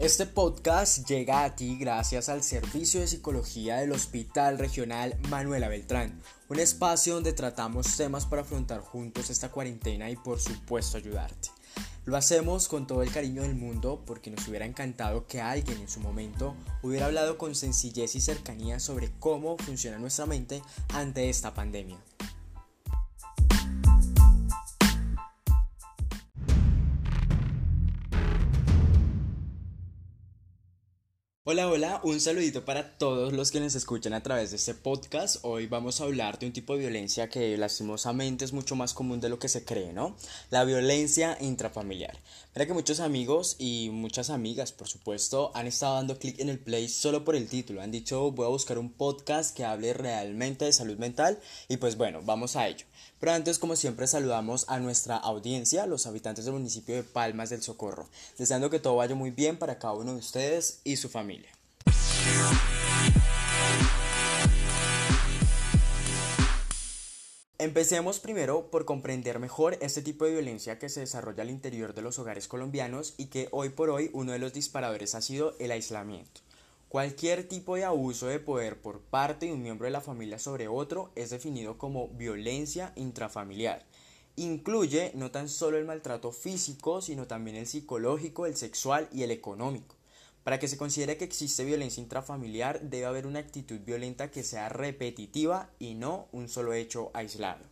Este podcast llega a ti gracias al Servicio de Psicología del Hospital Regional Manuela Beltrán, un espacio donde tratamos temas para afrontar juntos esta cuarentena y por supuesto ayudarte. Lo hacemos con todo el cariño del mundo porque nos hubiera encantado que alguien en su momento hubiera hablado con sencillez y cercanía sobre cómo funciona nuestra mente ante esta pandemia. Hola, hola, un saludito para todos los que nos escuchan a través de este podcast. Hoy vamos a hablar de un tipo de violencia que lastimosamente es mucho más común de lo que se cree, ¿no? La violencia intrafamiliar. Mira que muchos amigos y muchas amigas, por supuesto, han estado dando clic en el play solo por el título. Han dicho, voy a buscar un podcast que hable realmente de salud mental y pues bueno, vamos a ello. Pero antes, como siempre, saludamos a nuestra audiencia, los habitantes del municipio de Palmas del Socorro, deseando que todo vaya muy bien para cada uno de ustedes y su familia. Empecemos primero por comprender mejor este tipo de violencia que se desarrolla al interior de los hogares colombianos y que hoy por hoy uno de los disparadores ha sido el aislamiento. Cualquier tipo de abuso de poder por parte de un miembro de la familia sobre otro es definido como violencia intrafamiliar. Incluye no tan solo el maltrato físico, sino también el psicológico, el sexual y el económico. Para que se considere que existe violencia intrafamiliar debe haber una actitud violenta que sea repetitiva y no un solo hecho aislado.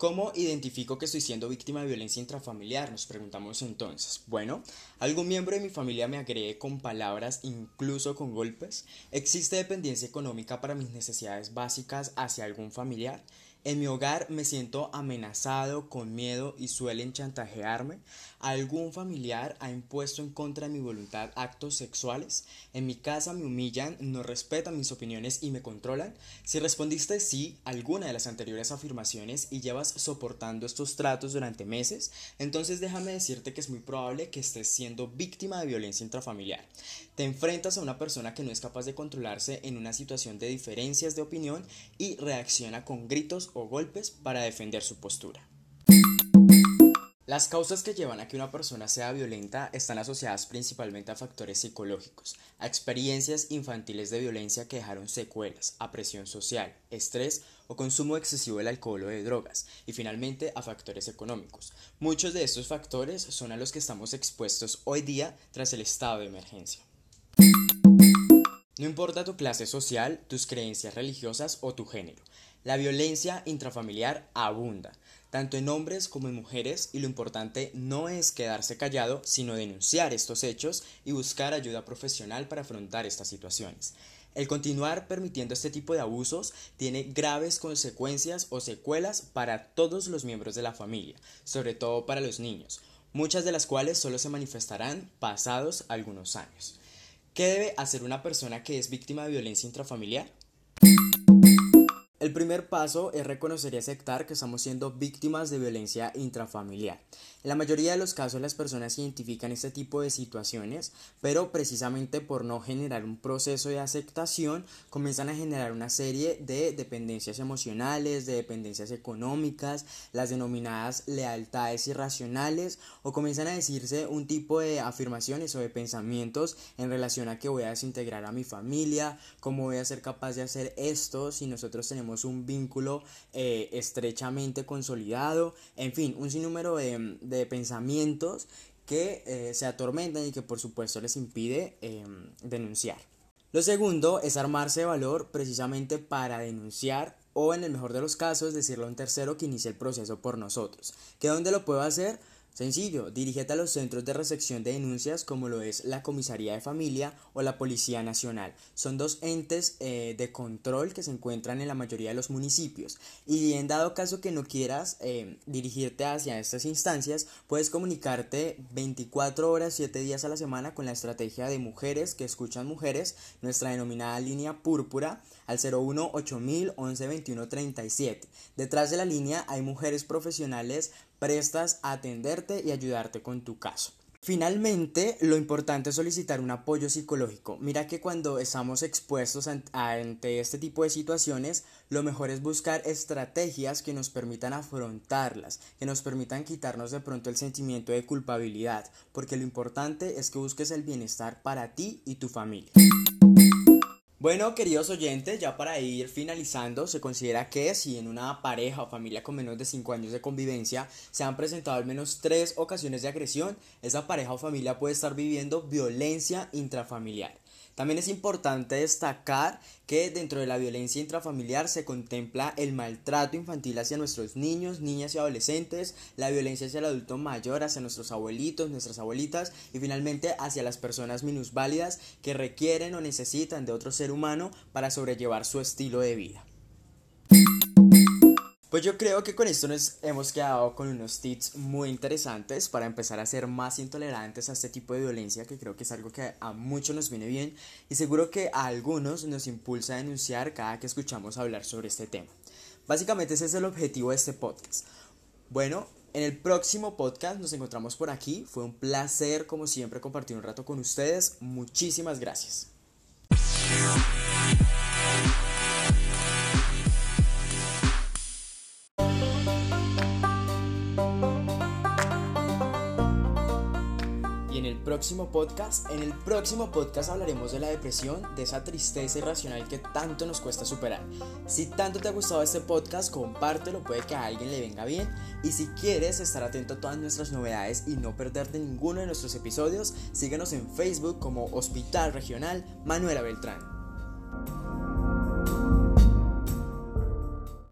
¿Cómo identifico que estoy siendo víctima de violencia intrafamiliar? Nos preguntamos entonces. Bueno, ¿algún miembro de mi familia me agrede con palabras, incluso con golpes? ¿Existe dependencia económica para mis necesidades básicas hacia algún familiar? En mi hogar me siento amenazado, con miedo y suelen chantajearme. ¿Algún familiar ha impuesto en contra de mi voluntad actos sexuales? En mi casa me humillan, no respetan mis opiniones y me controlan. Si respondiste sí a alguna de las anteriores afirmaciones y llevas soportando estos tratos durante meses, entonces déjame decirte que es muy probable que estés siendo víctima de violencia intrafamiliar. Te enfrentas a una persona que no es capaz de controlarse en una situación de diferencias de opinión y reacciona con gritos o golpes para defender su postura. Las causas que llevan a que una persona sea violenta están asociadas principalmente a factores psicológicos, a experiencias infantiles de violencia que dejaron secuelas, a presión social, estrés o consumo excesivo del alcohol o de drogas, y finalmente a factores económicos. Muchos de estos factores son a los que estamos expuestos hoy día tras el estado de emergencia. No importa tu clase social, tus creencias religiosas o tu género, la violencia intrafamiliar abunda, tanto en hombres como en mujeres, y lo importante no es quedarse callado, sino denunciar estos hechos y buscar ayuda profesional para afrontar estas situaciones. El continuar permitiendo este tipo de abusos tiene graves consecuencias o secuelas para todos los miembros de la familia, sobre todo para los niños, muchas de las cuales solo se manifestarán pasados algunos años. ¿Qué debe hacer una persona que es víctima de violencia intrafamiliar? El primer paso es reconocer y aceptar que estamos siendo víctimas de violencia intrafamiliar. En la mayoría de los casos las personas identifican este tipo de situaciones, pero precisamente por no generar un proceso de aceptación, comienzan a generar una serie de dependencias emocionales, de dependencias económicas, las denominadas lealtades irracionales, o comienzan a decirse un tipo de afirmaciones o de pensamientos en relación a que voy a desintegrar a mi familia, cómo voy a ser capaz de hacer esto si nosotros tenemos un vínculo eh, estrechamente consolidado, en fin, un sinnúmero de, pensamientos que eh, se atormentan y que por supuesto les impide em, denunciar. Lo segundo es armarse de valor precisamente para denunciar o en el mejor de los casos decirle a un tercero que inicie el proceso por nosotros. ¿Que dónde lo puedo hacer? Sencillo, dirígete a los centros de recepción de denuncias como lo es la Comisaría de Familia o la Policía Nacional. Son dos entes eh, de control que se encuentran en la mayoría de los municipios. Y en dado caso que no quieras eh, dirigirte hacia estas instancias, puedes comunicarte 24 horas, 7 días a la semana con la estrategia de mujeres que escuchan mujeres, nuestra denominada línea púrpura al 01 8000 11 21 37. Detrás de la línea hay mujeres profesionales prestas a atenderte y ayudarte con tu caso. Finalmente, lo importante es solicitar un apoyo psicológico. Mira que cuando estamos expuestos ante este tipo de situaciones, lo mejor es buscar estrategias que nos permitan afrontarlas, que nos permitan quitarnos de pronto el sentimiento de culpabilidad, porque lo importante es que busques el bienestar para ti y tu familia. Bueno, queridos oyentes, ya para ir finalizando, se considera que si en una pareja o familia con menos de 5 años de convivencia se han presentado al menos 3 ocasiones de agresión, esa pareja o familia puede estar viviendo violencia intrafamiliar. También es importante destacar que dentro de la violencia intrafamiliar se contempla el maltrato infantil hacia nuestros niños, niñas y adolescentes, la violencia hacia el adulto mayor, hacia nuestros abuelitos, nuestras abuelitas y finalmente hacia las personas minusválidas que requieren o necesitan de otro ser humano para sobrellevar su estilo de vida. Pues yo creo que con esto nos hemos quedado con unos tips muy interesantes para empezar a ser más intolerantes a este tipo de violencia que creo que es algo que a muchos nos viene bien y seguro que a algunos nos impulsa a denunciar cada que escuchamos hablar sobre este tema. Básicamente ese es el objetivo de este podcast. Bueno, en el próximo podcast nos encontramos por aquí. Fue un placer como siempre compartir un rato con ustedes. Muchísimas gracias. Próximo podcast, en el próximo podcast hablaremos de la depresión, de esa tristeza irracional que tanto nos cuesta superar. Si tanto te ha gustado este podcast, compártelo, puede que a alguien le venga bien. Y si quieres estar atento a todas nuestras novedades y no perderte ninguno de nuestros episodios, síguenos en Facebook como Hospital Regional Manuela Beltrán.